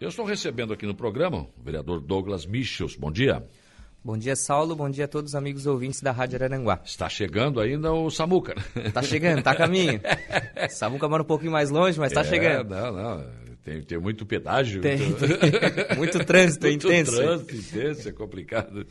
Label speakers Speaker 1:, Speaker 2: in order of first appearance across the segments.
Speaker 1: Eu estou recebendo aqui no programa o vereador Douglas Michels. Bom dia.
Speaker 2: Bom dia, Saulo. Bom dia a todos os amigos ouvintes da Rádio Araranguá.
Speaker 1: Está chegando ainda o Samuca.
Speaker 2: Está chegando, está a caminho. Samuca mora um pouquinho mais longe, mas está
Speaker 1: é,
Speaker 2: chegando.
Speaker 1: Não, não. Tem, tem muito pedágio.
Speaker 2: Tem, tem. muito trânsito
Speaker 1: muito
Speaker 2: intenso.
Speaker 1: Muito trânsito intenso, é complicado.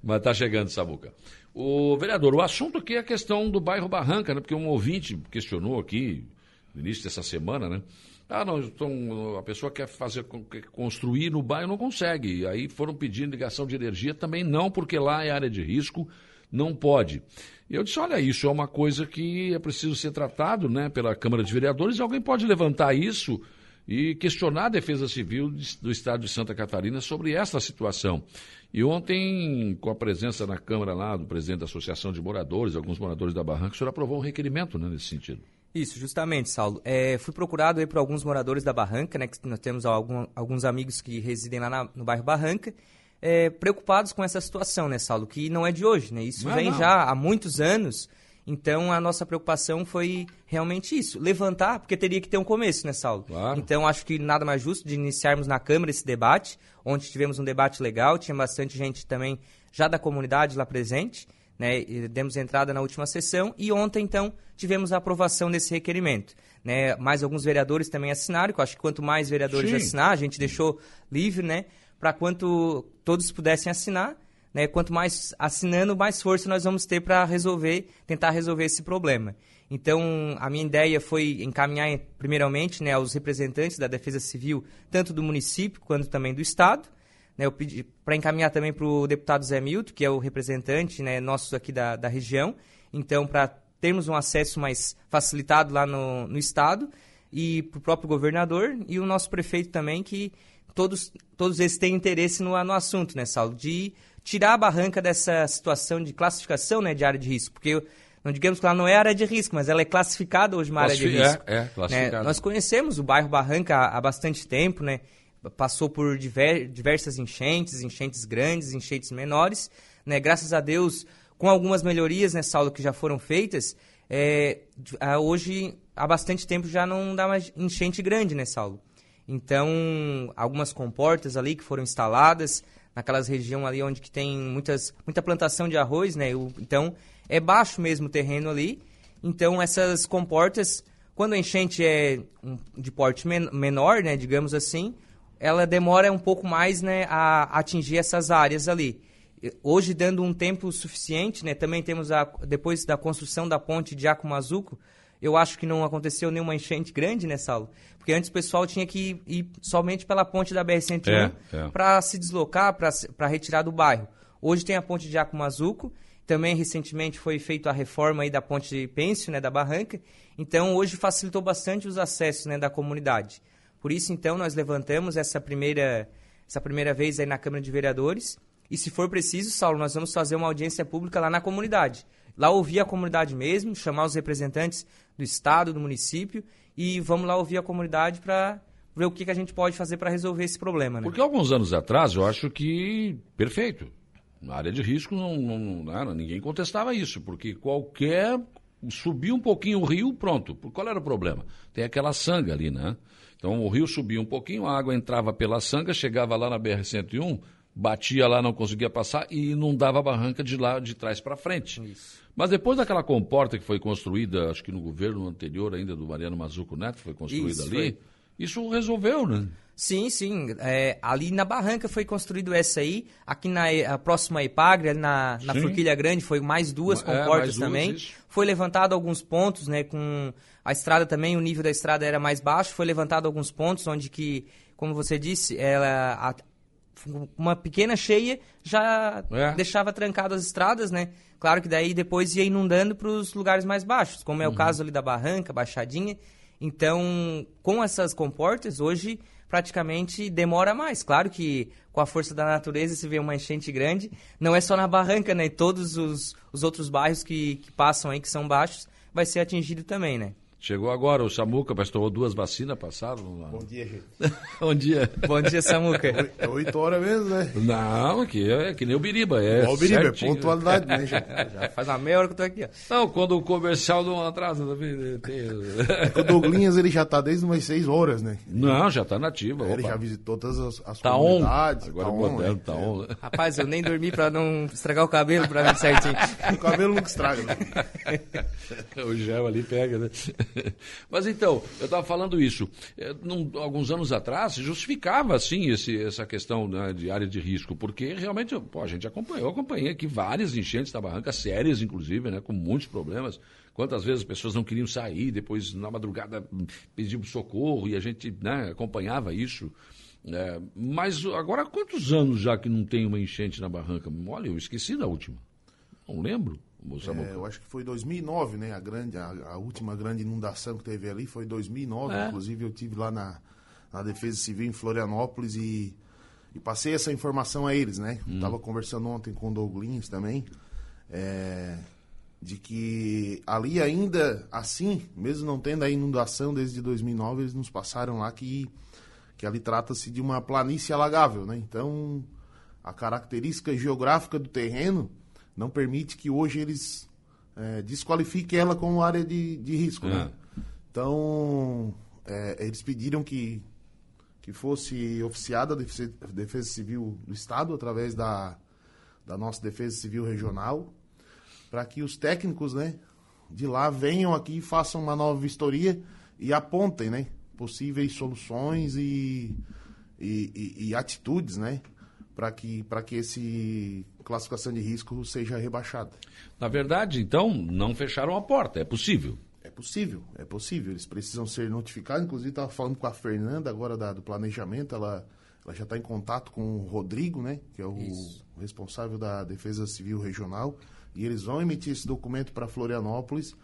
Speaker 1: Mas está chegando, Samuca. O vereador, o assunto aqui é a questão do bairro Barranca, né? Porque um ouvinte questionou aqui no início dessa semana, né? Ah, não, então a pessoa quer fazer, construir no bairro, não consegue. Aí foram pedindo ligação de energia, também não, porque lá é área de risco, não pode. E eu disse, olha, isso é uma coisa que é preciso ser tratado né, pela Câmara de Vereadores, alguém pode levantar isso e questionar a Defesa Civil do Estado de Santa Catarina sobre essa situação. E ontem, com a presença na Câmara lá do presidente da Associação de Moradores, alguns moradores da Barranca, o senhor aprovou um requerimento né, nesse sentido.
Speaker 2: Isso, justamente, Saulo. É, fui procurado aí por alguns moradores da Barranca, né? Que nós temos algum, alguns amigos que residem lá na, no bairro Barranca, é, preocupados com essa situação, né, Saulo? Que não é de hoje, né? Isso não, vem não. já há muitos anos. Então a nossa preocupação foi realmente isso, levantar, porque teria que ter um começo, né, Saulo? Claro. Então acho que nada mais justo de iniciarmos na Câmara esse debate, onde tivemos um debate legal, tinha bastante gente também já da comunidade lá presente né, demos entrada na última sessão e ontem, então, tivemos a aprovação desse requerimento. Né? Mais alguns vereadores também assinaram, que eu acho que quanto mais vereadores Sim. assinar, a gente deixou livre, né, para quanto todos pudessem assinar, né, quanto mais assinando, mais força nós vamos ter para resolver, tentar resolver esse problema. Então, a minha ideia foi encaminhar, primeiramente, né, aos representantes da Defesa Civil, tanto do município quanto também do Estado, né, eu pedi para encaminhar também para o deputado Zé Milton, que é o representante né, nosso aqui da, da região. Então, para termos um acesso mais facilitado lá no, no Estado e para o próprio governador e o nosso prefeito também, que todos, todos eles têm interesse no, no assunto, né, Saulo? De tirar a barranca dessa situação de classificação né, de área de risco. Porque não digamos que ela não é área de risco, mas ela é classificada hoje uma área de risco.
Speaker 1: É, é classificada.
Speaker 2: Né? Nós conhecemos o bairro Barranca há, há bastante tempo, né? Passou por diver, diversas enchentes, enchentes grandes, enchentes menores. Né? Graças a Deus, com algumas melhorias nessa aula que já foram feitas, é, hoje, há bastante tempo, já não dá mais enchente grande nessa aula. Então, algumas comportas ali que foram instaladas, naquelas regiões ali onde que tem muitas, muita plantação de arroz, né? Então, é baixo mesmo o terreno ali. Então, essas comportas, quando a enchente é de porte menor, né, digamos assim, ela demora um pouco mais né, a atingir essas áreas ali. Hoje, dando um tempo suficiente, né, também temos, a, depois da construção da ponte de Acumazuco, eu acho que não aconteceu nenhuma enchente grande nessa aula. Porque antes o pessoal tinha que ir somente pela ponte da BR-101 é, é. para se deslocar, para retirar do bairro. Hoje tem a ponte de Acumazuco, também recentemente foi feita a reforma aí da ponte de Pêncio, né, da Barranca. Então hoje facilitou bastante os acessos né, da comunidade. Por isso, então, nós levantamos essa primeira, essa primeira vez aí na Câmara de Vereadores. E se for preciso, Saulo, nós vamos fazer uma audiência pública lá na comunidade. Lá ouvir a comunidade mesmo, chamar os representantes do Estado, do município, e vamos lá ouvir a comunidade para ver o que, que a gente pode fazer para resolver esse problema. Né?
Speaker 1: Porque alguns anos atrás eu acho que perfeito. Na área de risco não, não, ninguém contestava isso, porque qualquer subir um pouquinho o rio, pronto. Qual era o problema? Tem aquela sanga ali, né? Então o rio subia um pouquinho, a água entrava pela sanga, chegava lá na BR-101, batia lá, não conseguia passar e inundava a barranca de lá de trás para frente. Isso. Mas depois daquela comporta que foi construída, acho que no governo anterior ainda do Mariano Mazuco Neto, foi construída isso, ali, foi. isso resolveu, né?
Speaker 2: Sim, sim. É, ali na Barranca foi construído essa aí. Aqui na próxima Epagre, na, na Forquilha Grande, foi mais duas é, comportas é, também. Duas, foi levantado alguns pontos, né? Com a estrada também, o nível da estrada era mais baixo. Foi levantado alguns pontos onde que, como você disse, ela a, uma pequena cheia já é. deixava trancadas as estradas, né? Claro que daí depois ia inundando para os lugares mais baixos, como é o uhum. caso ali da Barranca, Baixadinha. Então, com essas comportas, hoje praticamente demora mais. Claro que com a força da natureza, se vê uma enchente grande, não é só na Barranca, né? Todos os, os outros bairros que, que passam aí, que são baixos, vai ser atingido também, né?
Speaker 1: Chegou agora o Samuca, mas tomou duas vacinas, passaram?
Speaker 3: Bom dia, gente.
Speaker 1: Bom dia.
Speaker 2: Bom dia, Samuca.
Speaker 3: É oito horas mesmo, né?
Speaker 1: Não, aqui é que nem o Biriba. É
Speaker 3: o Biriba, é
Speaker 1: certinho.
Speaker 3: pontualidade, né, gente?
Speaker 2: Já faz uma meia hora que eu tô aqui, ó.
Speaker 1: Não, quando o comercial não atrasa também. Tem...
Speaker 3: O Douglinhas, ele já tá desde umas seis horas, né?
Speaker 1: Não, já tá nativa.
Speaker 3: Ele já visitou todas as, as
Speaker 1: Tá on.
Speaker 3: comunidades.
Speaker 1: Agora
Speaker 3: tá on,
Speaker 1: moderno
Speaker 3: né?
Speaker 1: tá on.
Speaker 2: Rapaz, eu nem dormi pra não estragar o cabelo pra mim certinho.
Speaker 3: O cabelo nunca estraga, né?
Speaker 1: O gel ali pega, né? Mas então, eu estava falando isso. Eh, num- alguns anos atrás, justificava, assim, esse, essa questão né, de área de risco, porque realmente, pô, a gente acompanhou, acompanhei aqui várias enchentes da barranca, sérias, inclusive, né, com muitos problemas. Quantas vezes as pessoas não queriam sair, depois, na madrugada, pediam socorro e a gente né, acompanhava isso. Eh, mas agora, há quantos anos já que não tem uma enchente na barranca? Olha, eu esqueci da última. Não lembro,
Speaker 3: É, eu acho que foi 2009, né? A, grande, a, a última grande inundação que teve ali foi 2009.
Speaker 1: É.
Speaker 3: Inclusive, eu tive lá na, na Defesa Civil em Florianópolis e, e passei essa informação a eles, né?
Speaker 1: Hum.
Speaker 3: Tava conversando ontem com o Douglinhas também, é, de que ali ainda assim, mesmo não tendo a inundação desde 2009, eles nos passaram lá que, que ali trata-se de uma planície alagável, né? Então, a característica geográfica do terreno não permite que hoje eles é, desqualifiquem ela como área de, de risco. Né? Então, é, eles pediram que, que fosse oficiada a Defesa, a Defesa Civil do Estado através da, da nossa Defesa Civil Regional para que os técnicos né, de lá venham aqui e façam uma nova vistoria e apontem né, possíveis soluções e, e, e- e atitudes né, para que, pra que esse classificação de risco seja rebaixada.
Speaker 1: Na verdade, então, não fecharam a porta, é possível.
Speaker 3: É possível, é possível. Eles precisam ser notificados. Inclusive, estava falando com a Fernanda agora da- do planejamento. Ela, ela já está em contato com o Rodrigo, né? Que é o responsável da Defesa Civil Regional. E eles vão emitir esse documento para Florianópolis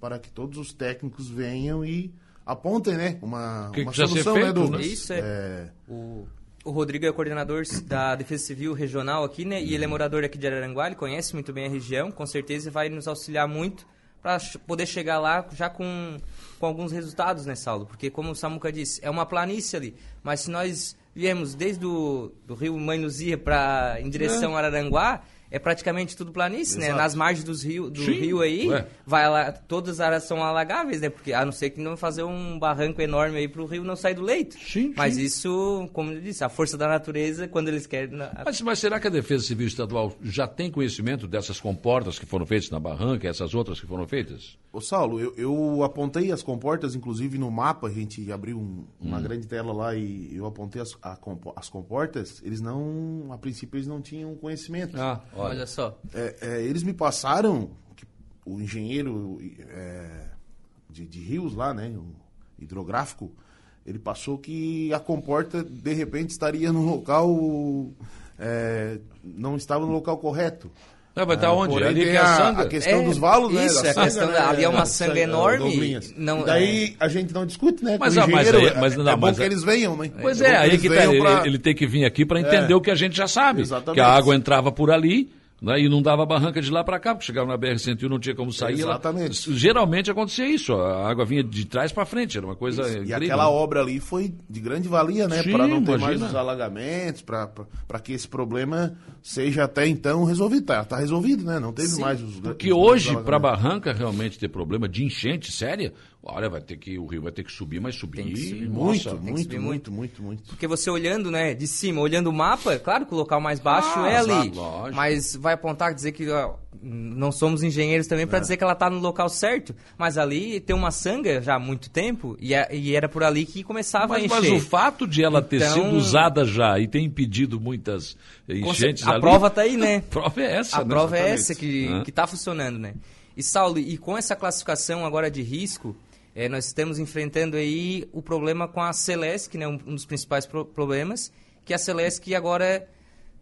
Speaker 3: para que todos os técnicos venham e apontem, né? Uma,
Speaker 1: O que
Speaker 3: uma
Speaker 1: que precisa ser
Speaker 3: solução, né,
Speaker 1: feito,
Speaker 3: Douglas?
Speaker 1: né?
Speaker 2: Isso é.
Speaker 3: É,
Speaker 2: O, o Rodrigo é coordenador da Defesa Civil Regional aqui, né? E ele é morador aqui de Araranguá, ele conhece muito bem a região, com certeza vai nos auxiliar muito para poder chegar lá já com, com alguns resultados, né, Saulo? Porque, como o Samuca disse, é uma planície ali, mas se nós viemos desde o do rio Mãe Luzia para em direção a Araranguá, é praticamente tudo planície, né?
Speaker 3: Exato.
Speaker 2: Nas margens dos rio, do
Speaker 1: Sim,
Speaker 2: rio aí,
Speaker 1: ué.
Speaker 2: vai lá, todas as áreas são alagáveis, né? Porque a não ser que não fazer um barranco enorme aí para o rio não sair do leito.
Speaker 1: Sim,
Speaker 2: Mas
Speaker 1: sim.
Speaker 2: isso, como eu disse, a força da natureza, quando eles querem. na-
Speaker 1: Mas, mas será que a Defesa Civil Estadual já tem conhecimento dessas comportas que foram feitas na barranca e essas outras que foram feitas?
Speaker 3: Ô Saulo, eu, eu apontei as comportas, inclusive no mapa, a gente abriu um- uma grande tela lá e eu apontei as, a as comportas, eles não, a princípio eles não tinham conhecimento.
Speaker 1: Ah,
Speaker 2: Olha só.
Speaker 3: É, é, eles me passaram, que o engenheiro é, de, de rios lá, né, o hidrográfico, ele passou que a comporta, de repente, estaria no local, é, não estava no local correto.
Speaker 1: Não, vai estar onde?
Speaker 3: Porém,
Speaker 1: Ali
Speaker 3: tem
Speaker 1: que é a
Speaker 3: a, questão
Speaker 2: É,
Speaker 3: dos valos, né?
Speaker 2: isso, a
Speaker 3: sanga,
Speaker 2: questão
Speaker 3: né,
Speaker 2: ali é uma sanga enorme, não-
Speaker 3: Daí a gente não discute, né?
Speaker 1: Mas, ah, mas aí- mas
Speaker 3: é,
Speaker 1: não,
Speaker 3: é bom
Speaker 1: mas
Speaker 3: que
Speaker 1: é-
Speaker 3: eles venham, né?
Speaker 1: Pois
Speaker 3: bom
Speaker 1: é, aí que tá,
Speaker 3: venham
Speaker 1: ele,
Speaker 3: pra-
Speaker 1: ele tem que vir aqui para entender
Speaker 3: É.
Speaker 1: o que a gente já sabe.
Speaker 3: Exatamente.
Speaker 1: Que a água entrava por ali né, e não dava barranca de lá para cá, porque chegava na BR-101 não tinha como sair. ela-
Speaker 3: Exatamente.
Speaker 1: geralmente acontecia isso, a água vinha de trás para frente, era uma coisa
Speaker 3: E
Speaker 1: incrível.
Speaker 3: aquela obra ali foi de grande valia, né? Para não ter mais
Speaker 1: imagina.
Speaker 3: os alagamentos, para que esse problema seja até então resolvido. Tá, tá resolvido, né? Não teve
Speaker 2: Sim,
Speaker 3: mais os
Speaker 1: Porque
Speaker 3: os
Speaker 1: hoje, para barranca realmente ter problema de enchente séria, olha, vai ter que, o rio vai ter que subir, mas subir.
Speaker 2: Subir
Speaker 1: nossa,
Speaker 3: Muito,
Speaker 2: que
Speaker 3: muito,
Speaker 2: subir
Speaker 3: muito, muito, muito.
Speaker 2: Porque você olhando, né, de cima, olhando o mapa, claro que o local mais baixo
Speaker 1: Ah,
Speaker 2: é ali.
Speaker 1: lógico.
Speaker 2: Mas vai apontar, dizer que ó, não somos engenheiros também
Speaker 1: É.
Speaker 2: para dizer que ela tá no local certo. Mas ali tem uma sanga já há muito tempo e, a- e era por ali que começava
Speaker 1: Mas,
Speaker 2: a
Speaker 1: mas
Speaker 2: encher.
Speaker 1: o fato de ela ter
Speaker 2: Então-
Speaker 1: sido usada já e ter impedido muitas enchentes
Speaker 2: a
Speaker 1: ali...
Speaker 2: prova tá aí, né?
Speaker 1: A prova é essa,
Speaker 2: A
Speaker 1: né?
Speaker 2: prova é
Speaker 3: Exatamente.
Speaker 2: essa que, que tá funcionando, né? E Saulo, e com essa classificação agora de risco, eh, nós estamos enfrentando aí o problema com a Celesc, né? Um, um dos principais pro- problemas, que a Celesc agora,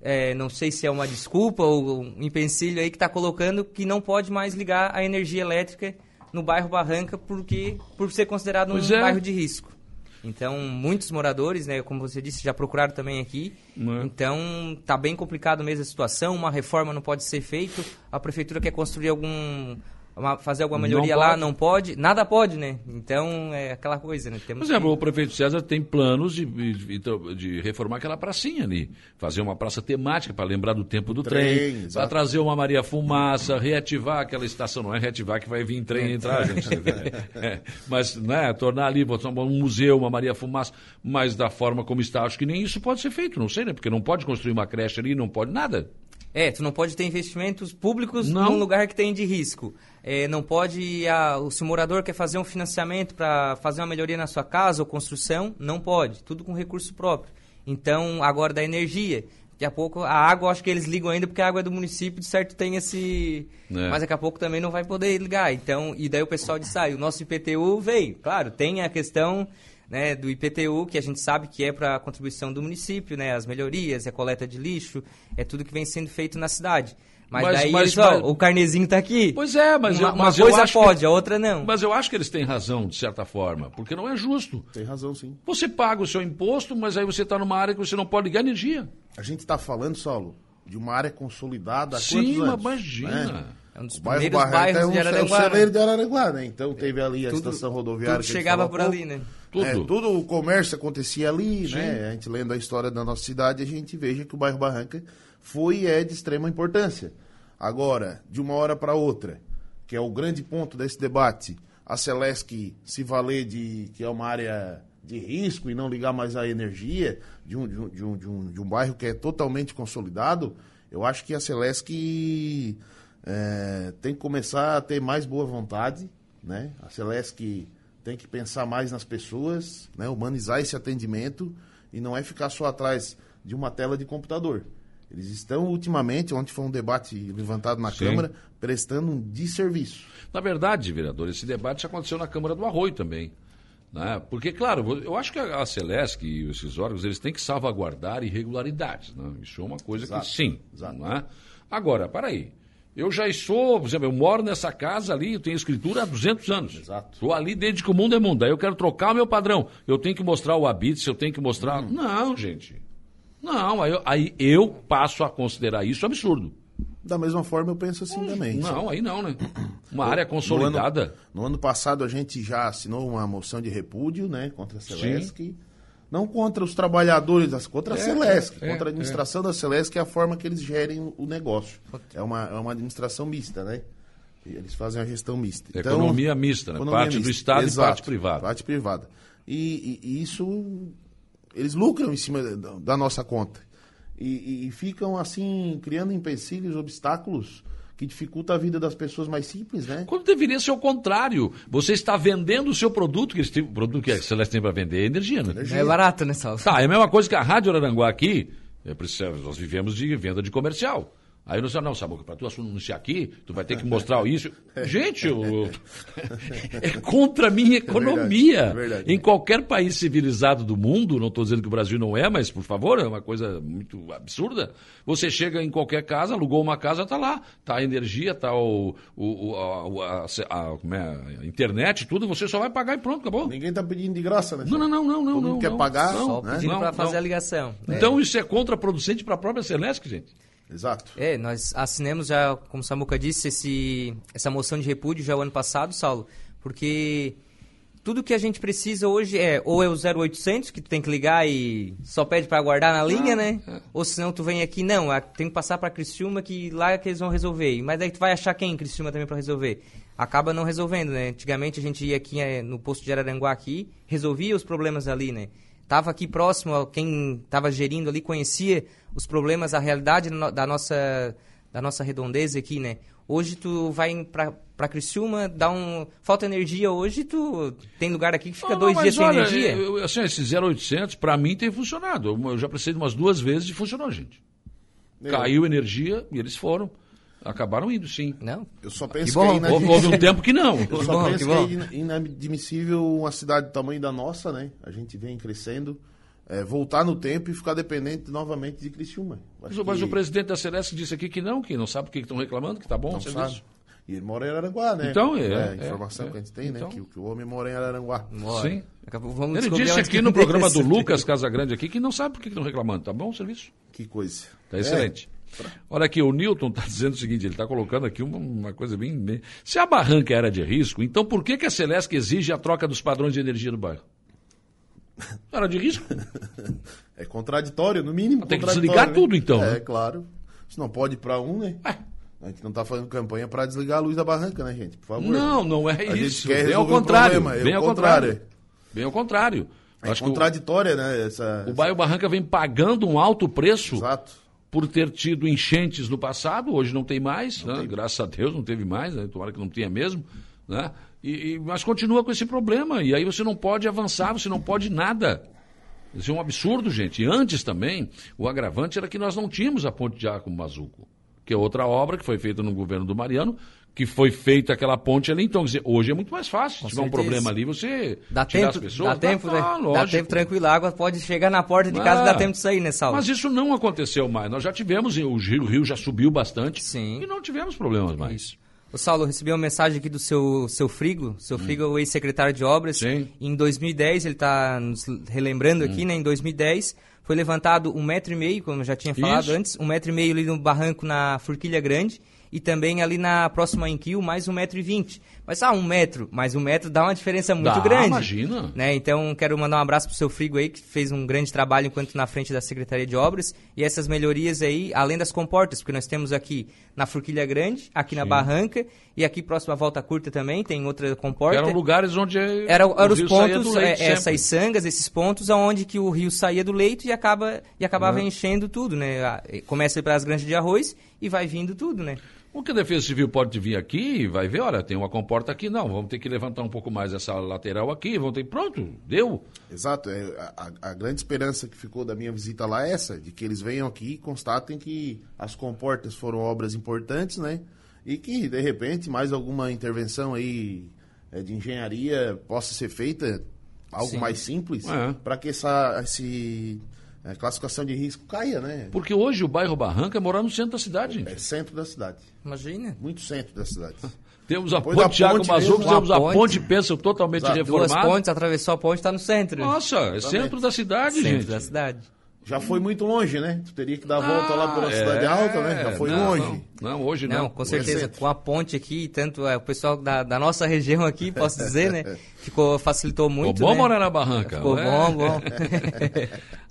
Speaker 2: eh, não sei se é uma desculpa ou um empecilho aí que está colocando que não pode mais ligar a energia elétrica no bairro Barranca porque por ser considerado um
Speaker 1: é.
Speaker 2: bairro de risco. Então, muitos moradores, né, como você disse, já procuraram também aqui.
Speaker 1: É.
Speaker 2: Então, tá bem complicado mesmo a situação, uma reforma não pode ser feita. A prefeitura quer construir algum uma- fazer alguma melhoria
Speaker 1: Não
Speaker 2: lá,
Speaker 1: pode.
Speaker 2: não pode, nada pode, né? Então é aquela coisa, né?
Speaker 1: Por
Speaker 2: Temos
Speaker 1: exemplo,
Speaker 2: que-
Speaker 1: o prefeito César tem planos de, de, de reformar aquela pracinha ali, fazer uma praça temática para lembrar do tempo do
Speaker 3: Trem,
Speaker 1: trem, para trazer uma Maria Fumaça, reativar aquela estação, não é reativar que vai vir trem entrar, gente. É, mas, né, tornar ali, botar um museu, uma Maria Fumaça, mas da forma como está, acho que nem isso pode ser feito, não sei, né? Porque não pode construir uma creche ali, não pode nada.
Speaker 2: É, tu não pode ter investimentos públicos
Speaker 1: Não.
Speaker 2: num lugar que tem de risco. É, não pode, o, se o morador quer fazer um financiamento para fazer uma melhoria na sua casa ou construção, não pode. Tudo com recurso próprio. Então, agora da energia. Daqui a pouco, a água, acho que eles ligam ainda porque a água é do município, de certo tem esse...
Speaker 1: É.
Speaker 2: Mas daqui a pouco também não vai poder ligar. Então, e daí o pessoal disse, ah, o nosso IPTU veio. Claro, tem a questão né, do IPTU, que a gente sabe que é para a contribuição do município, né, as melhorias, a coleta de lixo, é tudo que vem sendo feito na cidade. Mas,
Speaker 1: Mas-
Speaker 2: daí
Speaker 1: mas-
Speaker 2: eles, ó,
Speaker 1: mas-
Speaker 2: o carnezinho tá aqui.
Speaker 1: Pois é, mas
Speaker 2: uma,
Speaker 1: eu,
Speaker 2: uma
Speaker 1: mas eu
Speaker 2: coisa
Speaker 1: acho
Speaker 2: pode,
Speaker 1: que,
Speaker 2: a outra não.
Speaker 1: Mas eu acho que eles têm razão, de certa forma, porque não é justo.
Speaker 3: Tem razão, sim.
Speaker 1: Você paga o seu imposto, mas aí você está numa área que você não pode ligar energia.
Speaker 3: A gente está falando, Saulo, de uma área consolidada há
Speaker 1: Sim,
Speaker 3: quantos
Speaker 1: mas imagina.
Speaker 3: Né?
Speaker 2: É um dos
Speaker 3: O bairro
Speaker 2: primeiros
Speaker 3: Barranca
Speaker 2: bairros
Speaker 3: é, um,
Speaker 2: de
Speaker 3: é o
Speaker 2: Araranguá. né?
Speaker 3: celeiro de Araranguá, né? Então teve ali a
Speaker 2: Tudo-
Speaker 3: estação rodoviária.
Speaker 2: tudo chegava por ali, né?
Speaker 1: Tudo.
Speaker 3: É, tudo o comércio acontecia ali, né? A gente lendo a história da nossa cidade, a gente veja que o bairro Barranca foi e é de extrema importância. Agora, de uma hora para outra, que é o grande ponto desse debate, a Celesc se valer de que é uma área de risco e não ligar mais à energia de um, de um, de um, de um, de um bairro que é totalmente consolidado, eu acho que a Celesc é, tem que começar a ter mais boa vontade, né? A Celesc tem que pensar mais nas pessoas, né? humanizar esse atendimento e não é ficar só atrás de uma tela de computador. Eles estão ultimamente, ontem foi um debate levantado na
Speaker 1: Sim.
Speaker 3: Câmara, prestando um desserviço.
Speaker 1: Na verdade, vereador, esse debate já aconteceu na Câmara do Arroio também. Né? Porque, claro, eu acho que a Celesc e esses órgãos eles têm que salvaguardar irregularidades. Né? Isso é uma coisa
Speaker 3: Exato,
Speaker 1: que sim.
Speaker 3: exato.
Speaker 1: Né? Agora, peraí. Eu já sou, por exemplo, eu moro nessa casa ali, eu tenho escritura há 200 anos.
Speaker 3: Exato.
Speaker 1: Estou ali desde que o mundo é mundo. Aí eu quero trocar o meu padrão. Eu tenho que mostrar o habite, eu tenho que mostrar.
Speaker 3: Hum.
Speaker 1: Não, gente. Não, aí eu, aí eu passo a considerar isso absurdo.
Speaker 3: Da mesma forma, eu penso assim também.
Speaker 1: Não, aí não, né? Uma área
Speaker 3: No
Speaker 1: consolidada.
Speaker 3: ano, no ano passado, a gente já assinou uma moção de repúdio né, contra a Celesc. Não contra os trabalhadores, contra a
Speaker 1: É,
Speaker 3: Celesc,
Speaker 1: é,
Speaker 3: contra a administração da Celesc, que é a forma que eles gerem o, negócio. É uma, é uma administração mista, né? Eles fazem a gestão mista. Então,
Speaker 1: Economia mista, né? Parte do Estado e parte privada.
Speaker 3: Parte privada. E, e- e isso, eles lucram em cima da, da nossa conta. E, e- e ficam, assim, criando empecilhos, obstáculos que dificultam a vida das pessoas mais simples, né?
Speaker 1: Quando deveria ser o contrário. Você está vendendo o seu produto, que eles têm- o produto que a Celeste tem para vender é energia, né?
Speaker 2: É barato, né?
Speaker 1: Tá, é a mesma coisa que a Rádio Araranguá aqui, é, precisa- nós vivemos de venda de comercial. Aí não não, Samuca, para tu anunciar aqui, tu vai ter que mostrar isso. Gente, eu- é contra a minha economia.
Speaker 3: é verdade.
Speaker 1: Em qualquer país civilizado do mundo, não estou dizendo que o Brasil não é, mas por favor, é uma coisa muito absurda. Você chega em qualquer casa, alugou uma casa, está lá. Está a energia, está o, o, o- a, a- a- é, a internet, tudo, você só vai pagar e pronto, acabou.
Speaker 3: Ninguém tá pedindo de graça, né?
Speaker 1: Não, não, não, não, não.
Speaker 3: Todo mundo
Speaker 1: não,
Speaker 3: quer
Speaker 1: não,
Speaker 3: pagar,
Speaker 1: não,
Speaker 2: Só
Speaker 3: né?
Speaker 2: pedindo para fazer
Speaker 1: não.
Speaker 2: a ligação. É.
Speaker 1: Então isso é contraproducente para a própria Celeste, gente.
Speaker 3: Exato.
Speaker 2: É, nós assinamos já, como o Samuca disse, esse, essa moção de repúdio já o ano passado, Saulo, porque tudo que a gente precisa hoje é ou é o 0800, que tu tem que ligar e só pede para aguardar na linha, né? Ou senão tu vem aqui, não, tem que passar para Criciúma que lá é que eles vão resolver. Mas daí tu vai achar quem em Criciúma também para resolver? Acaba não resolvendo, né? Antigamente a gente ia aqui eh, no posto de Araranguá aqui, resolvia os problemas ali, né? Tava aqui próximo, quem tava gerindo ali conhecia os problemas, a realidade da nossa da nossa redondeza aqui, né? Hoje tu vai pra, pra Criciúma, dá um... Falta energia hoje, tu tem lugar aqui que fica
Speaker 1: Não,
Speaker 2: dois
Speaker 1: não,
Speaker 2: dias
Speaker 1: mas
Speaker 2: sem
Speaker 1: olha,
Speaker 2: energia.
Speaker 1: eu- assim, esse 0800, para mim, tem funcionado. Eu, já precisei de umas duas vezes e funcionou, gente.
Speaker 3: Eu-
Speaker 1: Caiu energia e eles foram. Acabaram indo, sim.
Speaker 2: Não?
Speaker 3: Eu só penso
Speaker 2: Que
Speaker 3: que, é
Speaker 1: Houve,
Speaker 3: inadmissível.
Speaker 1: houve um tempo que não.
Speaker 3: Eu só
Speaker 2: bom,
Speaker 3: penso
Speaker 2: que
Speaker 3: que, é ina- inadmissível uma cidade do tamanho da nossa, né? A gente vem crescendo, é, voltar no tempo e ficar dependente novamente de Criciúma.
Speaker 1: Mas,
Speaker 3: Acho
Speaker 1: mas
Speaker 3: que
Speaker 1: o presidente da Celeste disse aqui que não, que não sabe o que estão reclamando, que tá bom o
Speaker 3: não
Speaker 1: serviço.
Speaker 3: sabe. E ele mora em Araranguá, né?
Speaker 1: Então, é,
Speaker 3: a
Speaker 1: é,
Speaker 3: informação
Speaker 1: é.
Speaker 3: que a gente tem,
Speaker 1: Então.
Speaker 3: né? Que, que o homem mora em Araranguá.
Speaker 2: Bora.
Speaker 1: Sim.
Speaker 2: Vamos
Speaker 1: Ele disse aqui no programa do. Lucas Casagrande aqui que não sabe por que que estão reclamando. Tá bom o serviço?
Speaker 3: Que coisa.
Speaker 1: Tá excelente. Olha aqui, o Newton está dizendo o seguinte, ele está colocando aqui uma, uma coisa bem, bem, Se a barranca era de risco, então por que, que a Celesc exige a troca dos padrões de energia do bairro? Era de risco?
Speaker 3: É contraditório, no mínimo.
Speaker 1: Tem que desligar
Speaker 3: né?
Speaker 1: tudo, então.
Speaker 3: É,
Speaker 1: né?
Speaker 3: claro. Se não pode ir para um, né?
Speaker 1: É.
Speaker 3: A gente não está fazendo campanha para desligar a luz da barranca, né, gente? Por favor.
Speaker 1: Não, não é
Speaker 3: A
Speaker 1: isso. Bem ao contrário.
Speaker 3: problema, é
Speaker 1: Bem ao contrário.
Speaker 3: contrário.
Speaker 1: Bem ao contrário.
Speaker 3: É
Speaker 1: Acho que o,
Speaker 3: contraditória, né? Essa,
Speaker 1: o bairro Barranca vem pagando um alto preço
Speaker 3: Exato.
Speaker 1: Por ter tido enchentes no passado, hoje não tem mais, né? graças a Deus não teve mais, né? tomara que não tenha mesmo, né? E, e- mas continua com esse problema, e aí você não pode avançar, você não pode nada. Isso é um absurdo, gente. E antes também, o agravante era que nós não tínhamos a ponte de Arco Mazuco, que é outra obra que foi feita no governo do Mariano, que foi feita aquela ponte ali. Então, quer dizer, hoje é muito mais fácil.
Speaker 2: Com
Speaker 1: Se tiver um problema ali, você
Speaker 2: Dá
Speaker 1: tirar
Speaker 2: tempo,
Speaker 1: as pessoas.
Speaker 2: dá tempo, né?
Speaker 1: ah,
Speaker 2: Dá tempo tranquilo. A água pode chegar na porta de casa
Speaker 1: Ah,
Speaker 2: e dá tempo de sair, né, Saulo?
Speaker 1: Mas isso não aconteceu mais. Nós já tivemos, o rio, o rio já subiu bastante.
Speaker 2: Sim.
Speaker 1: E não tivemos problemas mais.
Speaker 2: Ô, Saulo, eu recebi uma mensagem aqui do seu, seu Frigo. Seu Frigo é o ex-secretário de obras.
Speaker 1: Sim.
Speaker 2: Em 2010, ele está nos relembrando aqui, né? Em 2010, foi levantado um metro e meio, como eu já tinha falado
Speaker 1: Isso.
Speaker 2: antes, um metro e meio ali no barranco na Forquilha Grande. E também ali na próxima Enquil, mais um metro e vinte. Mas, ah, um metro, mas um metro dá uma diferença muito
Speaker 1: Dá,
Speaker 2: grande.
Speaker 1: imagina.
Speaker 2: Né? Então, quero mandar um abraço pro seu Frigo aí, que fez um grande trabalho enquanto na frente da Secretaria de Obras. E essas melhorias aí, além das comportas, porque nós temos aqui na Forquilha Grande, aqui na Barranca, e aqui próximo à Volta Curta também, tem outra comporta.
Speaker 1: Eram lugares onde
Speaker 2: Era, eram os pontos, é,
Speaker 1: sempre.
Speaker 2: essas sangas, esses pontos aonde que o rio saía do leito e, acaba, e acabava enchendo tudo, né? Começa pelas granjas de arroz e vai vindo tudo, né?
Speaker 1: O que a Defesa Civil pode vir aqui e vai ver, olha, tem uma comporta aqui, não, vamos ter que levantar um pouco mais essa lateral aqui, vamos ter, pronto, deu.
Speaker 3: Exato. É, a, a- grande esperança que ficou da minha visita lá é essa, de que eles venham aqui e constatem que as comportas foram obras importantes, né? E que, de repente, mais alguma intervenção aí é, de engenharia possa ser feita, algo
Speaker 2: Sim.
Speaker 3: mais simples,
Speaker 1: É.
Speaker 3: para que essa esse, é, classificação de risco caia, né?
Speaker 1: Porque hoje o bairro Barranca é morar no centro da cidade, gente.
Speaker 3: É centro da cidade.
Speaker 2: Imagina.
Speaker 3: Muito centro da cidade.
Speaker 1: Temos a
Speaker 3: Depois
Speaker 1: ponte
Speaker 3: ponte
Speaker 1: Mazuco,
Speaker 3: mesmo,
Speaker 1: temos
Speaker 2: a
Speaker 1: a
Speaker 2: ponte.
Speaker 1: ponte, pensa, totalmente
Speaker 3: Exato.
Speaker 2: Duas
Speaker 1: reformada.
Speaker 2: pontes, atravessou a ponte, está no centro.
Speaker 1: Nossa, é centro da cidade,
Speaker 2: centro
Speaker 1: gente.
Speaker 2: da cidade.
Speaker 3: Já foi muito longe, né? Tu teria que dar a volta lá pela
Speaker 1: Ah,
Speaker 3: cidade
Speaker 1: é,
Speaker 3: alta, né? Já foi
Speaker 1: não,
Speaker 3: longe.
Speaker 1: Não, não, hoje não.
Speaker 2: Não, com certeza. Com a ponte aqui, tanto é, o pessoal da, da nossa região aqui, posso dizer, né? Ficou, facilitou
Speaker 1: Ficou
Speaker 2: muito.
Speaker 1: bom
Speaker 2: né?
Speaker 1: morar na Barranca.
Speaker 2: Ficou
Speaker 1: né?
Speaker 2: bom, bom.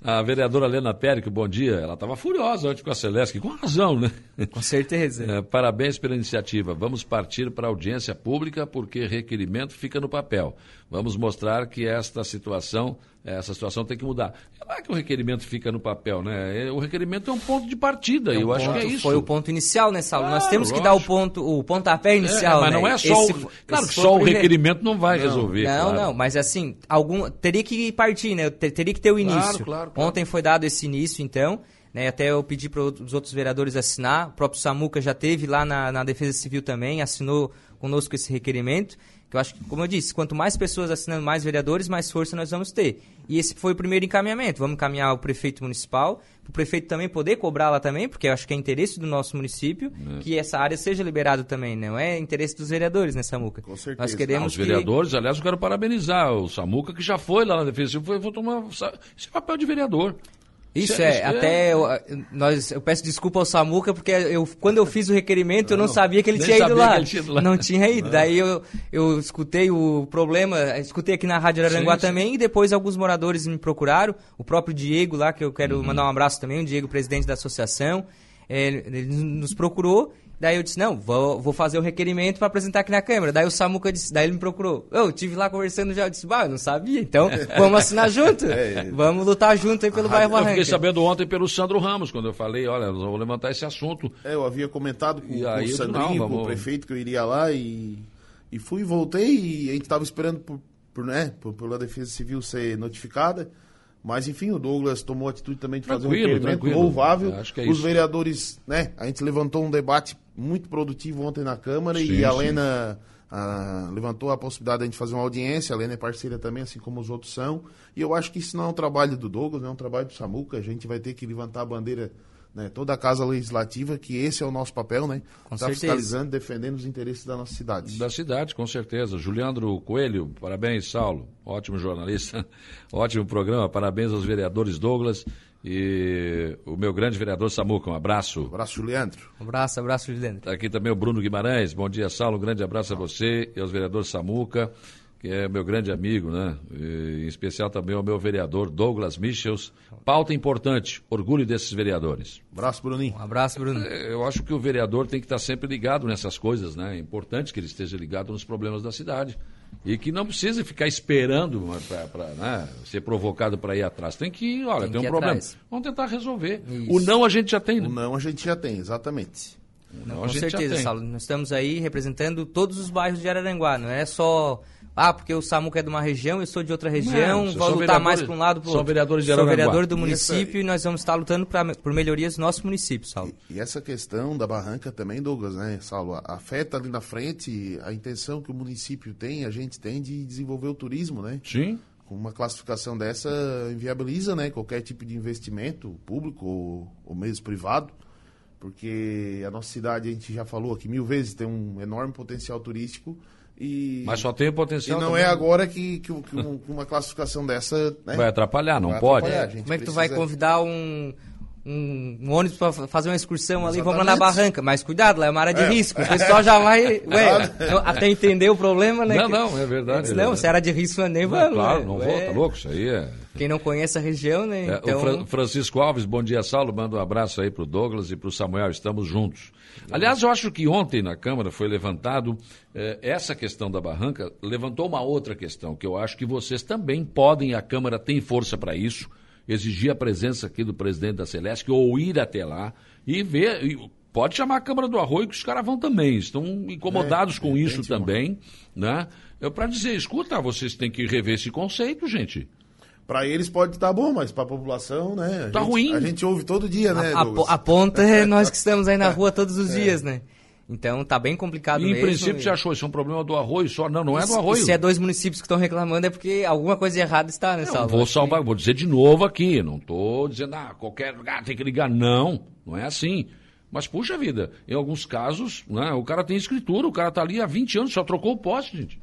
Speaker 1: A vereadora Helena Périco, bom dia. Ela estava furiosa ontem com a Celeste, com razão, né?
Speaker 2: com certeza.
Speaker 1: É, parabéns pela iniciativa. Vamos partir para a audiência pública porque requerimento fica no papel. Vamos mostrar que esta situação, essa situação tem que mudar. Não é que o requerimento fica no papel, né? É, O requerimento é um ponto de partida.
Speaker 2: É um
Speaker 1: eu acho que é
Speaker 2: ponto-
Speaker 1: isso.
Speaker 2: Foi o ponto inicial, né, Saulo? Nós
Speaker 1: Claro,
Speaker 2: temos que dar o ponto, o pontapé
Speaker 1: É,
Speaker 2: inicial,
Speaker 1: mas
Speaker 2: né?
Speaker 1: não é só
Speaker 2: Esse
Speaker 1: o, claro
Speaker 2: esse
Speaker 1: que só o requerimento não vai resolver.
Speaker 2: Não,
Speaker 1: claro.
Speaker 2: não, mas assim, algum teria que partir, né? Te- Teria que ter o
Speaker 1: Claro,
Speaker 2: início.
Speaker 1: claro, claro.
Speaker 2: Ontem foi dado esse início, então, né? Até eu pedi para os outros vereadores assinar. O próprio Samuca já teve lá na, na Defesa Civil também, assinou conosco esse requerimento. Que eu acho que, como eu disse, quanto mais pessoas assinando, mais vereadores, mais força nós vamos ter. E esse foi o primeiro encaminhamento. Vamos encaminhar o prefeito municipal, para o prefeito também poder cobrar lá também, porque eu acho que é interesse do nosso município
Speaker 1: É.
Speaker 2: que essa área seja liberada também, não é interesse dos vereadores, né, Samuca?
Speaker 3: Com certeza.
Speaker 2: Nós
Speaker 1: Ah,
Speaker 2: queremos
Speaker 1: os vereadores, aliás, eu quero parabenizar o Samuca, que já foi lá na Defesa foi, foi tomar. Esse papel de vereador.
Speaker 2: Isso é,
Speaker 1: é-
Speaker 2: até eu, nós, eu peço desculpa ao Samuca, porque eu, quando eu fiz o requerimento, eu não, sabia que ele tinha ido lá.
Speaker 1: tinha ido lá.
Speaker 2: Não tinha ido. Daí eu, eu escutei o problema, escutei aqui na Rádio Araranguá
Speaker 1: Sim, sim.
Speaker 2: também, e depois alguns moradores me procuraram. O próprio Diego lá, que eu quero
Speaker 1: Uhum.
Speaker 2: mandar um abraço também, o Diego, presidente da associação, é, ele nos procurou. Daí eu disse, não, vou, vou fazer o requerimento para apresentar aqui na Câmara. Daí o Samuca disse, daí ele me procurou. Eu tive lá conversando já, eu disse, bah, eu não sabia, então vamos assinar junto. Vamos lutar junto aí pelo bairro
Speaker 1: Eu
Speaker 2: Barranca.
Speaker 1: fiquei sabendo ontem pelo Sandro Ramos, quando eu falei, olha, nós vamos levantar esse assunto.
Speaker 3: É, eu havia comentado com,
Speaker 1: E
Speaker 3: com
Speaker 1: aí
Speaker 3: o
Speaker 1: eu
Speaker 3: Sandrinho,
Speaker 1: não,
Speaker 3: com o
Speaker 1: vamos-
Speaker 3: prefeito, que eu iria lá e, e fui, voltei e a gente estava esperando por, por, né, por, pela Defesa Civil ser notificada. Mas, enfim, o Douglas tomou a atitude também de fazer um
Speaker 1: Tranquilo,
Speaker 3: requerimento
Speaker 1: tranquilo.
Speaker 3: louvável.
Speaker 1: Acho que é
Speaker 3: Os
Speaker 1: isso.
Speaker 3: vereadores, né, a gente levantou um debate muito produtivo ontem na Câmara
Speaker 1: Sim,
Speaker 3: e a. Lena ah, levantou a possibilidade de a gente fazer uma audiência. A Lena é parceira também, assim como os outros são. E eu acho que isso não é um trabalho do Douglas, não é um trabalho do Samuca. A gente vai ter que levantar a bandeira, né, toda a casa legislativa, que esse é o nosso papel, né? Tá
Speaker 2: certeza.
Speaker 3: fiscalizando, defendendo os interesses da nossa cidade.
Speaker 1: Da cidade, com certeza. Juliandro Coelho, parabéns, Saulo. Ótimo jornalista, ótimo programa. Parabéns aos vereadores Douglas E o meu grande vereador Samuca, um abraço.
Speaker 3: Um abraço, Juliandro.
Speaker 2: Um abraço, abraço, Juliandro.
Speaker 1: Tá aqui também o Bruno Guimarães. Bom dia, Saulo. Um grande abraço a você e aos vereadores Samuca, que é meu grande amigo, né? E, em especial também ao meu vereador Douglas Michels. Pauta importante, orgulho desses vereadores.
Speaker 3: Um abraço, Bruninho.
Speaker 2: Um abraço, Bruno.
Speaker 1: É, Eu acho que o vereador tem que estar sempre ligado nessas coisas, né? É importante que ele esteja ligado nos problemas da cidade. E que não precise ficar esperando para né, ser provocado para ir atrás. Tem que, olha,
Speaker 2: Tem
Speaker 1: tem, um problema.
Speaker 2: atrás.
Speaker 1: Vamos tentar resolver.
Speaker 2: Isso.
Speaker 1: O não a gente já tem, né?
Speaker 3: O não a gente já tem, exatamente.
Speaker 1: Não a
Speaker 2: Com certeza. Saulo. Nós estamos aí representando todos os bairros de Araranguá. Não é só. Ah, porque o Samuca é de uma região, eu sou de outra região,
Speaker 1: Não,
Speaker 2: vou
Speaker 1: são
Speaker 2: lutar mais para um lado para o outro.
Speaker 1: vereadores de
Speaker 2: Sou
Speaker 1: Araranguá.
Speaker 2: vereador do
Speaker 3: Isso
Speaker 2: município
Speaker 3: aí.
Speaker 2: e nós vamos estar lutando pra, por melhorias no nosso município, Saulo.
Speaker 3: E essa questão da barranca também, Douglas, né, Saulo, afeta ali na frente a intenção que o município tem, a gente tem de desenvolver o turismo, né?
Speaker 1: Sim.
Speaker 3: Com uma classificação dessa, inviabiliza né, qualquer tipo de investimento, público ou, ou mesmo privado, porque a nossa cidade, a gente já falou aqui mil vezes, tem um enorme potencial turístico e,
Speaker 1: Mas só tem o
Speaker 3: e
Speaker 1: potencial.
Speaker 3: não
Speaker 1: também.
Speaker 3: é agora que, que, que um- uma classificação dessa né,
Speaker 1: Vai atrapalhar, não
Speaker 3: vai
Speaker 1: pode.
Speaker 3: atrapalhar. Gente
Speaker 2: Como é que tu vai convidar um, um, um ônibus para fazer uma excursão ali? Vamos lá na
Speaker 3: Exatamente.
Speaker 2: barranca. Mas cuidado, lá é uma área de risco. O pessoal já vai. Ué, não- até entender o problema, né?
Speaker 1: Não,
Speaker 2: Que-
Speaker 1: não, é verdade.
Speaker 2: Diz,
Speaker 1: é
Speaker 2: Não,
Speaker 1: verdade.
Speaker 2: se era de risco, nem
Speaker 1: Não,
Speaker 2: vamos.
Speaker 1: claro,
Speaker 2: né?
Speaker 1: não vou,
Speaker 2: Ué,
Speaker 1: tá louco? Isso aí é.
Speaker 2: Quem não conhece a região, né?
Speaker 1: É,
Speaker 2: então,
Speaker 1: O Fra- Francisco Alves, bom dia, Saulo. Manda um abraço aí pro Douglas e pro Samuel. Estamos juntos. Aliás, eu acho que ontem na Câmara foi levantado eh, essa questão da barranca, levantou uma outra questão, que eu acho que vocês também podem, a Câmara tem força para isso, exigir a presença aqui do presidente da Celeste ou ir até lá e ver. e pode chamar a Câmara do Arroio, que os caras vão também, estão incomodados
Speaker 3: É,
Speaker 1: com isso também, né? Para dizer, escuta, vocês têm que rever esse conceito, gente.
Speaker 3: Para eles pode estar bom, mas para a população, né? a
Speaker 1: Tá
Speaker 3: gente-
Speaker 1: ruim.
Speaker 3: A gente ouve todo dia, né,
Speaker 2: a, a, a ponta é nós que estamos aí na rua todos os dias, né? Então tá bem complicado
Speaker 1: E, em
Speaker 2: mesmo.
Speaker 1: princípio,
Speaker 2: e-
Speaker 1: você achou isso é um problema do arroio só? Não, não é do arroio.
Speaker 2: se é dois municípios que estão reclamando é porque alguma coisa errada está, né,
Speaker 1: Não, vou salvar, vou dizer de novo aqui. Não estou dizendo, ah, qualquer lugar tem que ligar. Não, não é assim. Mas, puxa vida, em alguns casos, né, o cara tem escritura, o cara está ali há 20 anos, só trocou o poste, gente.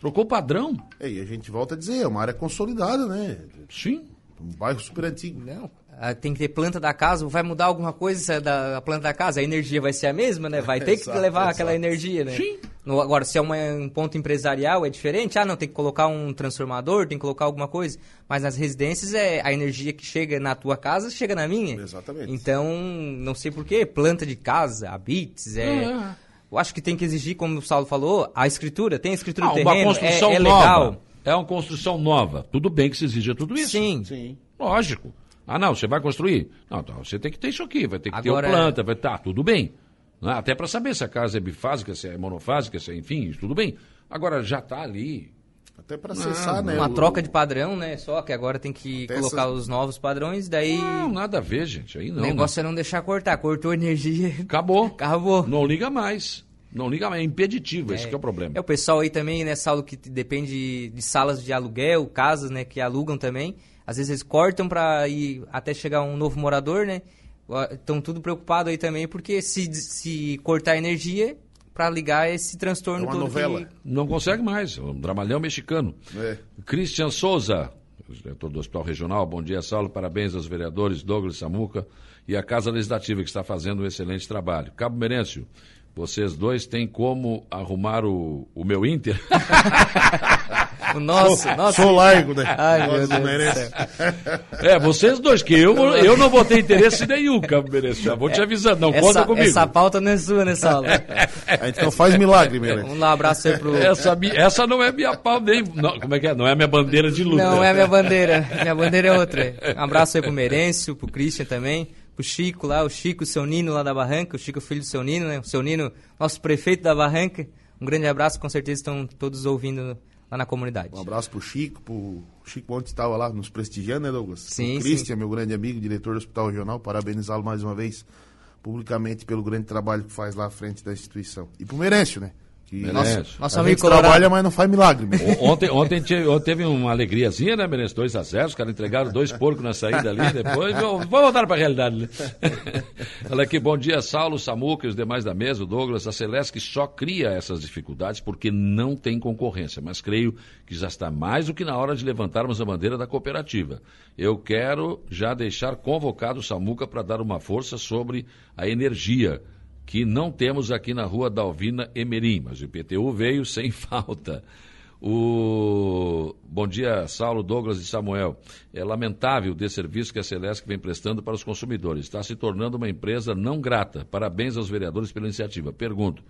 Speaker 1: Trocou o padrão.
Speaker 3: É, E a gente volta a dizer, é uma área consolidada, né?
Speaker 1: Sim.
Speaker 3: Um bairro super antigo.
Speaker 2: Não, ah, tem que ter planta da casa, vai mudar alguma coisa da planta da casa, a energia vai ser a mesma, né? Vai ter que
Speaker 3: Exato,
Speaker 2: levar
Speaker 3: exato.
Speaker 2: aquela energia, né?
Speaker 1: Sim.
Speaker 2: No- agora, se é uma- um ponto empresarial, é diferente. Ah, não, tem que colocar um transformador, tem que colocar alguma coisa. Mas nas residências, é a energia que chega na tua casa, chega na minha.
Speaker 3: Exatamente.
Speaker 2: Então, não sei porquê, planta de casa, habites, é...
Speaker 1: É.
Speaker 2: Eu acho que tem que exigir, como o Saulo falou, a escritura. Tem a escritura
Speaker 1: Ah,
Speaker 2: do
Speaker 1: uma
Speaker 2: terreno,
Speaker 1: construção
Speaker 2: é, é
Speaker 1: nova. É uma construção nova. Tudo bem que se exija tudo isso.
Speaker 2: Sim.
Speaker 3: Sim.
Speaker 1: Lógico. Ah, não, você vai construir? Não, então você tem que ter isso aqui, vai ter que
Speaker 2: Agora-
Speaker 1: ter uma planta, vai estar, tudo bem. Né? Até para saber se a casa é bifásica, se é monofásica, se é, enfim, tudo bem. Agora já está ali.
Speaker 3: Até para acessar, né?
Speaker 2: Uma
Speaker 3: o-
Speaker 2: troca de padrão, né? Só que agora tem que
Speaker 3: Até
Speaker 2: colocar
Speaker 3: essas-
Speaker 2: os novos padrões, daí
Speaker 1: Não, nada a ver, gente. Aí
Speaker 2: o
Speaker 1: não.
Speaker 2: negócio é não deixar cortar. Cortou energia,
Speaker 1: né? Acabou.
Speaker 2: acabou.
Speaker 1: Não liga mais. Não liga mais. É impeditivo, esse que é o problema.
Speaker 2: É o pessoal aí também, né, Saulo, que depende de salas de aluguel, casas, né, que alugam também. Às vezes eles cortam para ir até chegar um novo morador, né? Estão tudo preocupado aí também, porque se, se cortar a energia, para ligar esse transtorno
Speaker 3: É uma
Speaker 2: todo
Speaker 3: novela.
Speaker 2: que...
Speaker 1: Não consegue mais. É um dramalhão mexicano.
Speaker 3: É.
Speaker 1: Christian Souza, diretor do Hospital Regional. Bom dia, Saulo. Parabéns aos vereadores Douglas Samuca e à Casa Legislativa, que está fazendo um excelente trabalho. Cabo Merêncio, vocês dois têm como arrumar o, o meu Inter?
Speaker 2: O nosso, nossa...
Speaker 3: Sou largo, né?
Speaker 2: Ai, meu Deus
Speaker 1: é, vocês dois, que eu, eu não vou ter interesse nenhum, Cabo Merêncio. Já vou te avisando, não conta
Speaker 2: Essa,
Speaker 1: comigo.
Speaker 2: essa pauta não é sua, né, Saulo?
Speaker 3: A gente não faz milagre, meu.
Speaker 2: Um abraço aí pro...
Speaker 1: Essa, essa não é minha pau nem. Não, como é que é? Não é minha bandeira de luta.
Speaker 2: Não é minha bandeira. Minha bandeira é outra. Um abraço aí pro Merêncio, pro Christian também, pro Chico lá, o Chico, o seu Nino lá da Barranca, o Chico filho do seu Nino, né? O seu Nino, nosso prefeito da Barranca. Um grande abraço, com certeza estão todos ouvindo lá na comunidade.
Speaker 3: Um abraço pro Chico, pro Chico ontem estava lá nos prestigiando, né, Douglas?
Speaker 2: Sim,
Speaker 3: o Christian, meu grande amigo, diretor do Hospital Regional, parabenizá-lo mais uma vez, publicamente, pelo grande trabalho que faz lá à frente da instituição. E pro Merêncio, né? Que
Speaker 1: Merece.
Speaker 3: nosso,
Speaker 2: Nosso
Speaker 3: a
Speaker 2: amigo
Speaker 3: gente
Speaker 2: colorado.
Speaker 3: trabalha, mas não faz milagre.
Speaker 1: O- Ontem, ontem, te- ontem teve uma alegriazinha, né, Menezes? 2x0, os caras entregaram dois porcos na saída ali, depois vamos voltar para a realidade. Né? Olha aqui, bom dia, Saulo, Samuca e os demais da mesa, o Douglas. A Celeste só cria essas dificuldades porque não tem concorrência, mas creio que já está mais do que na hora de levantarmos a bandeira da cooperativa. Eu quero já deixar convocado o Samuca para dar uma força sobre a energia que não temos aqui na rua Dalvina Emerim, mas o IPTU veio sem falta. O bom dia, Saulo, Douglas e Samuel. É lamentável o desserviço que a Celesc vem prestando para os consumidores. Está se tornando uma empresa não grata. Parabéns aos vereadores pela iniciativa. Pergunto: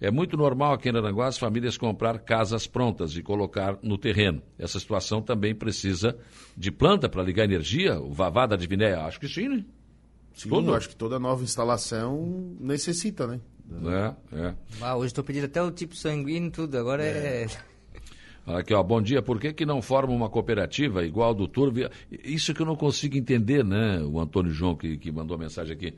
Speaker 1: é muito normal aqui em Aranguá as famílias comprar casas prontas e colocar no terreno. Essa situação também precisa de planta para ligar energia? O Vavá da Divinéia? Acho que sim, né?
Speaker 3: Sim,
Speaker 1: Tudo.
Speaker 3: eu acho que toda nova instalação necessita, né?
Speaker 1: É, é.
Speaker 2: Ah, hoje estou pedindo até o tipo sanguíneo e tudo, agora é...
Speaker 1: Aqui, ó, bom dia. Por que, que não forma uma cooperativa igual a do Turvo? Isso que eu não consigo entender, né? O Antônio João que, que mandou a mensagem aqui.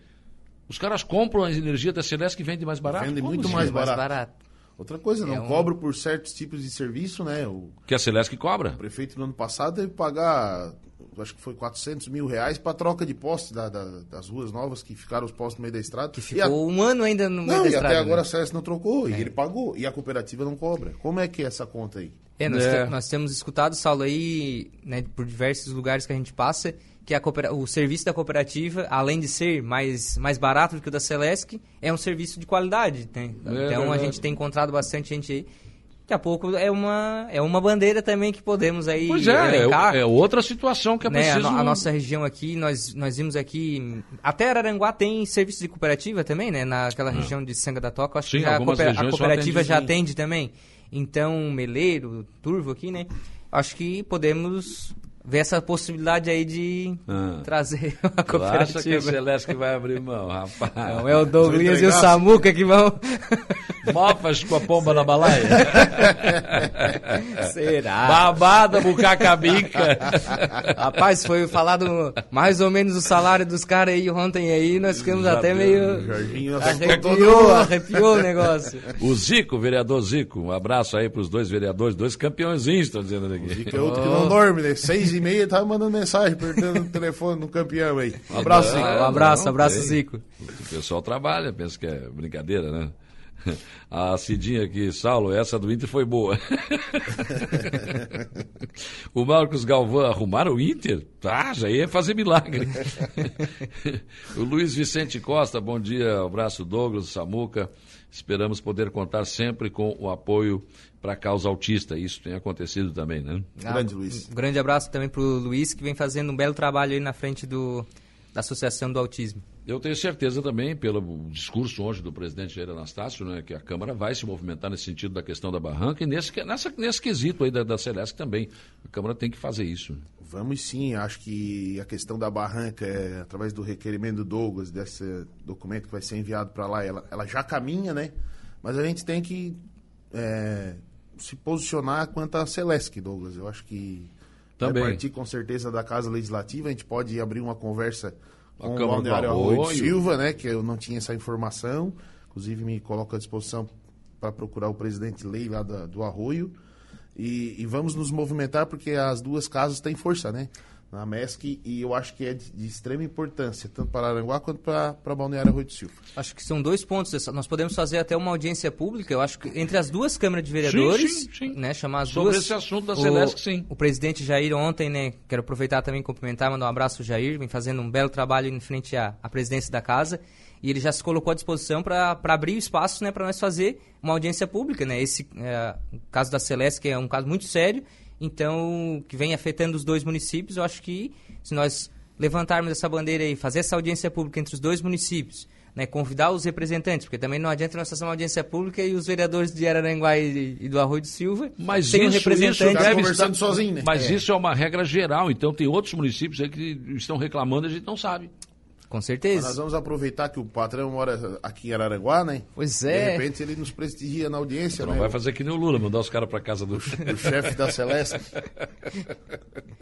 Speaker 1: Os caras compram a energia da Celeste que vende mais barato?
Speaker 3: Vende muito
Speaker 1: assim?
Speaker 3: mais
Speaker 2: mais
Speaker 3: barato. Outra coisa, não
Speaker 2: É um-
Speaker 3: cobro por certos tipos de serviço, né? O
Speaker 1: Que a Celeste que cobra.
Speaker 3: prefeito no ano passado teve que pagar, acho que foi 400 mil reais para troca de poste da- da- das ruas novas que ficaram os postes no meio da estrada.
Speaker 2: Que
Speaker 3: E a-
Speaker 2: ficou um ano ainda no meio
Speaker 3: Não,
Speaker 2: da
Speaker 3: e
Speaker 2: estrada.
Speaker 3: até agora
Speaker 2: né?
Speaker 3: a Celeste não trocou, e ele pagou, e a cooperativa não cobra. Como é que é essa conta aí?
Speaker 2: É, nós,
Speaker 1: É.
Speaker 2: te- nós temos escutado, Saulo, aí, né, por diversos lugares que a gente passa, que a o serviço da cooperativa, além de ser mais, mais barato do que o da Celesc, é um serviço de qualidade, né? então a
Speaker 1: verdade.
Speaker 2: gente tem encontrado bastante gente aí. Daqui a pouco é uma, é uma bandeira também que podemos aí
Speaker 1: Pois é,
Speaker 2: elencar.
Speaker 1: é, é outra situação que é
Speaker 2: né, a,
Speaker 1: preciso...
Speaker 2: no- a nossa região aqui, nós, nós vimos aqui. Até Araranguá tem serviço de cooperativa também, né? Naquela região de Sanga da Toca. Acho
Speaker 1: Sim,
Speaker 2: que já a, cooper- a cooperativa
Speaker 1: atende,
Speaker 2: já atende também. Então, Meleiro, Turvo aqui, né? Acho que podemos ver essa possibilidade aí de
Speaker 1: Ah.
Speaker 2: trazer uma
Speaker 1: Tu acha que
Speaker 2: cooperativa.
Speaker 1: Celeste que vai abrir mão, rapaz?
Speaker 2: Não, é o Douglas e o. Samuca que vão.
Speaker 1: Mofas com a pomba na balaia.
Speaker 2: Será?
Speaker 1: Babada, bucacabica.
Speaker 2: Rapaz, foi falado mais ou menos o salário dos caras aí ontem aí, nós ficamos até meio.
Speaker 3: Jorginho
Speaker 2: Arrepiou, arrepiou o negócio.
Speaker 1: O Zico, o vereador Zico, um abraço aí para os dois vereadores, dois campeões, estão dizendo aqui.
Speaker 3: Que é outro que não dorme, né? Seis e meia tava mandando mensagem, perguntando no telefone no campeão aí. Um abraço, Zico.
Speaker 2: Um abraço, abraço. Zico.
Speaker 1: O pessoal trabalha, pensa que é brincadeira, né? A Cidinha aqui, Saulo, essa do Inter foi boa. o Marcos Galvão, arrumaram o Inter? Tá, já ia fazer milagre. o Luiz Vicente Costa, bom dia, abraço Douglas, Samuca. Esperamos poder contar sempre com o apoio para a causa autista. Isso tem acontecido também, né?
Speaker 3: Grande, Luiz.
Speaker 2: Um grande abraço também pro Luiz, que vem fazendo um belo trabalho aí na frente do, da Associação do Autismo.
Speaker 1: Eu tenho certeza também, pelo discurso hoje do presidente Jair Anastácio, né, que a Câmara vai se movimentar nesse sentido da questão da barranca e nesse, nessa, nesse quesito aí da, da Celeste também. A Câmara tem que fazer isso.
Speaker 3: Vamos sim, acho que a questão da barranca, é, através do requerimento do Douglas, desse documento que vai ser enviado para lá, ela, ela já caminha, né? Mas a gente tem que é, se posicionar quanto à Celeste, Douglas. Eu acho que
Speaker 1: Também.
Speaker 3: vai partir com certeza da Casa Legislativa, a gente pode abrir uma conversa
Speaker 1: A
Speaker 3: com o
Speaker 1: Câmara do
Speaker 3: Balneário Arroio. Silva, né? Que eu não tinha essa informação. Inclusive me coloco à disposição para procurar o presidente Lei lá da- do Arroio. E, e vamos nos movimentar porque as duas casas têm força, né? Na MESC e eu acho que é de, de extrema importância, tanto para Aranguá quanto para para Balneário Arroio de Silva.
Speaker 2: Acho que são dois pontos. essa- Nós podemos fazer até uma audiência pública, eu acho que entre as duas câmaras de vereadores,
Speaker 1: Sim, sim, sim.
Speaker 2: né, chamar as
Speaker 1: Sobre
Speaker 2: duas.
Speaker 1: esse assunto da
Speaker 2: o,
Speaker 1: Celeste, sim.
Speaker 2: O presidente Jair ontem, né, quero aproveitar também e cumprimentar, mandar um abraço ao Jair, vem fazendo um belo trabalho em frente à, à presidência da casa, e ele já se colocou à disposição para abrir o espaço, né, para nós fazer uma audiência pública, né, esse é, o caso da Celeste, que é um caso muito sério, então, que vem afetando os dois municípios, eu acho que se nós levantarmos essa bandeira aí, fazer essa audiência pública entre os dois municípios, né, convidar os representantes, porque também não adianta nós fazer uma audiência pública e os vereadores de Araranguá e, e do Arroio do Silva
Speaker 1: Mas
Speaker 2: sem um
Speaker 1: isso,
Speaker 2: representante.
Speaker 1: isso deve
Speaker 3: conversando
Speaker 1: estar...
Speaker 3: sozinho, né?
Speaker 1: Mas isso é uma regra geral, então tem outros municípios aí que estão reclamando e a gente não sabe.
Speaker 2: Com
Speaker 3: Nós
Speaker 2: certeza.
Speaker 3: vamos aproveitar que o patrão mora aqui em Araranguá, né?
Speaker 2: Pois
Speaker 3: De
Speaker 2: é.
Speaker 3: repente ele nos prestigia na audiência,
Speaker 1: Não
Speaker 3: né?
Speaker 1: vai fazer que nem o Lula, mandar os caras para casa do...
Speaker 3: O chefe da Celeste.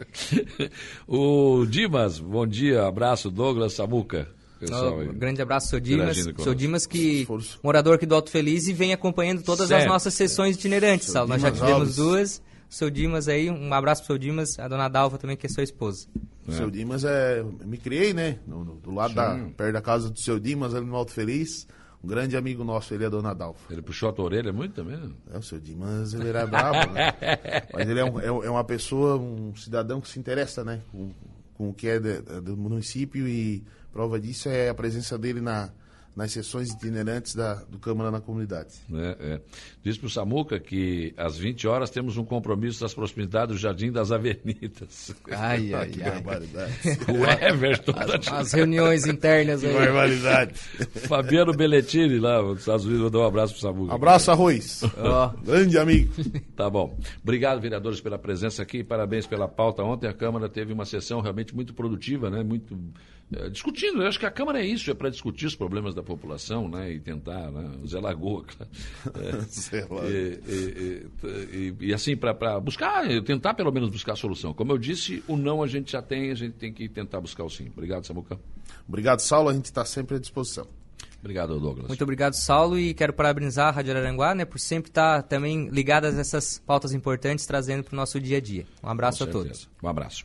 Speaker 1: o Dimas, bom dia, abraço, Douglas Samuca. pessoal.
Speaker 2: Um grande abraço, seu Dimas. Seu Dimas, que
Speaker 3: Esforço.
Speaker 2: morador aqui do Alto Feliz e vem acompanhando todas
Speaker 1: Certo.
Speaker 2: as nossas sessões itinerantes, Saulo. Nós já tivemos
Speaker 3: Alves.
Speaker 2: duas. O seu Dimas aí, um abraço pro seu Dimas, a dona Dalva também, que é sua esposa.
Speaker 3: O seu Dimas é. Eu me criei, né? No- no- do lado da. perto da casa do seu Dimas, ali no Alto Feliz. Um grande amigo nosso, ele é a dona Dalfa.
Speaker 1: Ele puxou a tua orelha muito também? né?
Speaker 3: É, o seu Dimas, ele era brabo, né? Mas ele é, um- é um- é uma pessoa, um cidadão que se interessa, né? Com, com o que é de- do município e prova disso é a presença dele na, nas sessões itinerantes da, do Câmara na comunidade.
Speaker 1: É, é. Diz pro Samuca que às 20 horas temos um compromisso das proximidades do Jardim das Avenidas.
Speaker 2: Ai,
Speaker 3: Ah, que barbaridade.
Speaker 1: O Everton. tá te-
Speaker 2: As reuniões internas aí.
Speaker 3: barbaridade.
Speaker 1: Fabiano Belletini, lá nos Estados Unidos, mandou um abraço pro Samuca.
Speaker 3: Abraço, Arroz.
Speaker 2: Ó.
Speaker 3: Grande amigo.
Speaker 1: Tá bom. Obrigado, vereadores, pela presença aqui. Parabéns pela pauta. Ontem a Câmara teve uma sessão realmente muito produtiva, né? Muito discutindo. Eu acho que a Câmara é isso, é para discutir os problemas da população, né? E tentar, né? Zé Lagoa, claro. É,
Speaker 3: Zé Lagoa.
Speaker 1: e, e- e- e- assim, para buscar, tentar pelo menos buscar a solução. Como eu disse, o não a gente já tem, a gente tem que tentar buscar o sim. Obrigado, Samuca.
Speaker 3: Obrigado, Saulo. A gente está sempre à disposição.
Speaker 1: Obrigado, Douglas.
Speaker 2: Muito obrigado, Saulo, e quero parabenizar a Rádio Araranguá, né, por sempre estar também ligada a essas pautas importantes, trazendo para o nosso dia a dia. Um abraço
Speaker 1: Com
Speaker 2: a todos.
Speaker 1: Um abraço.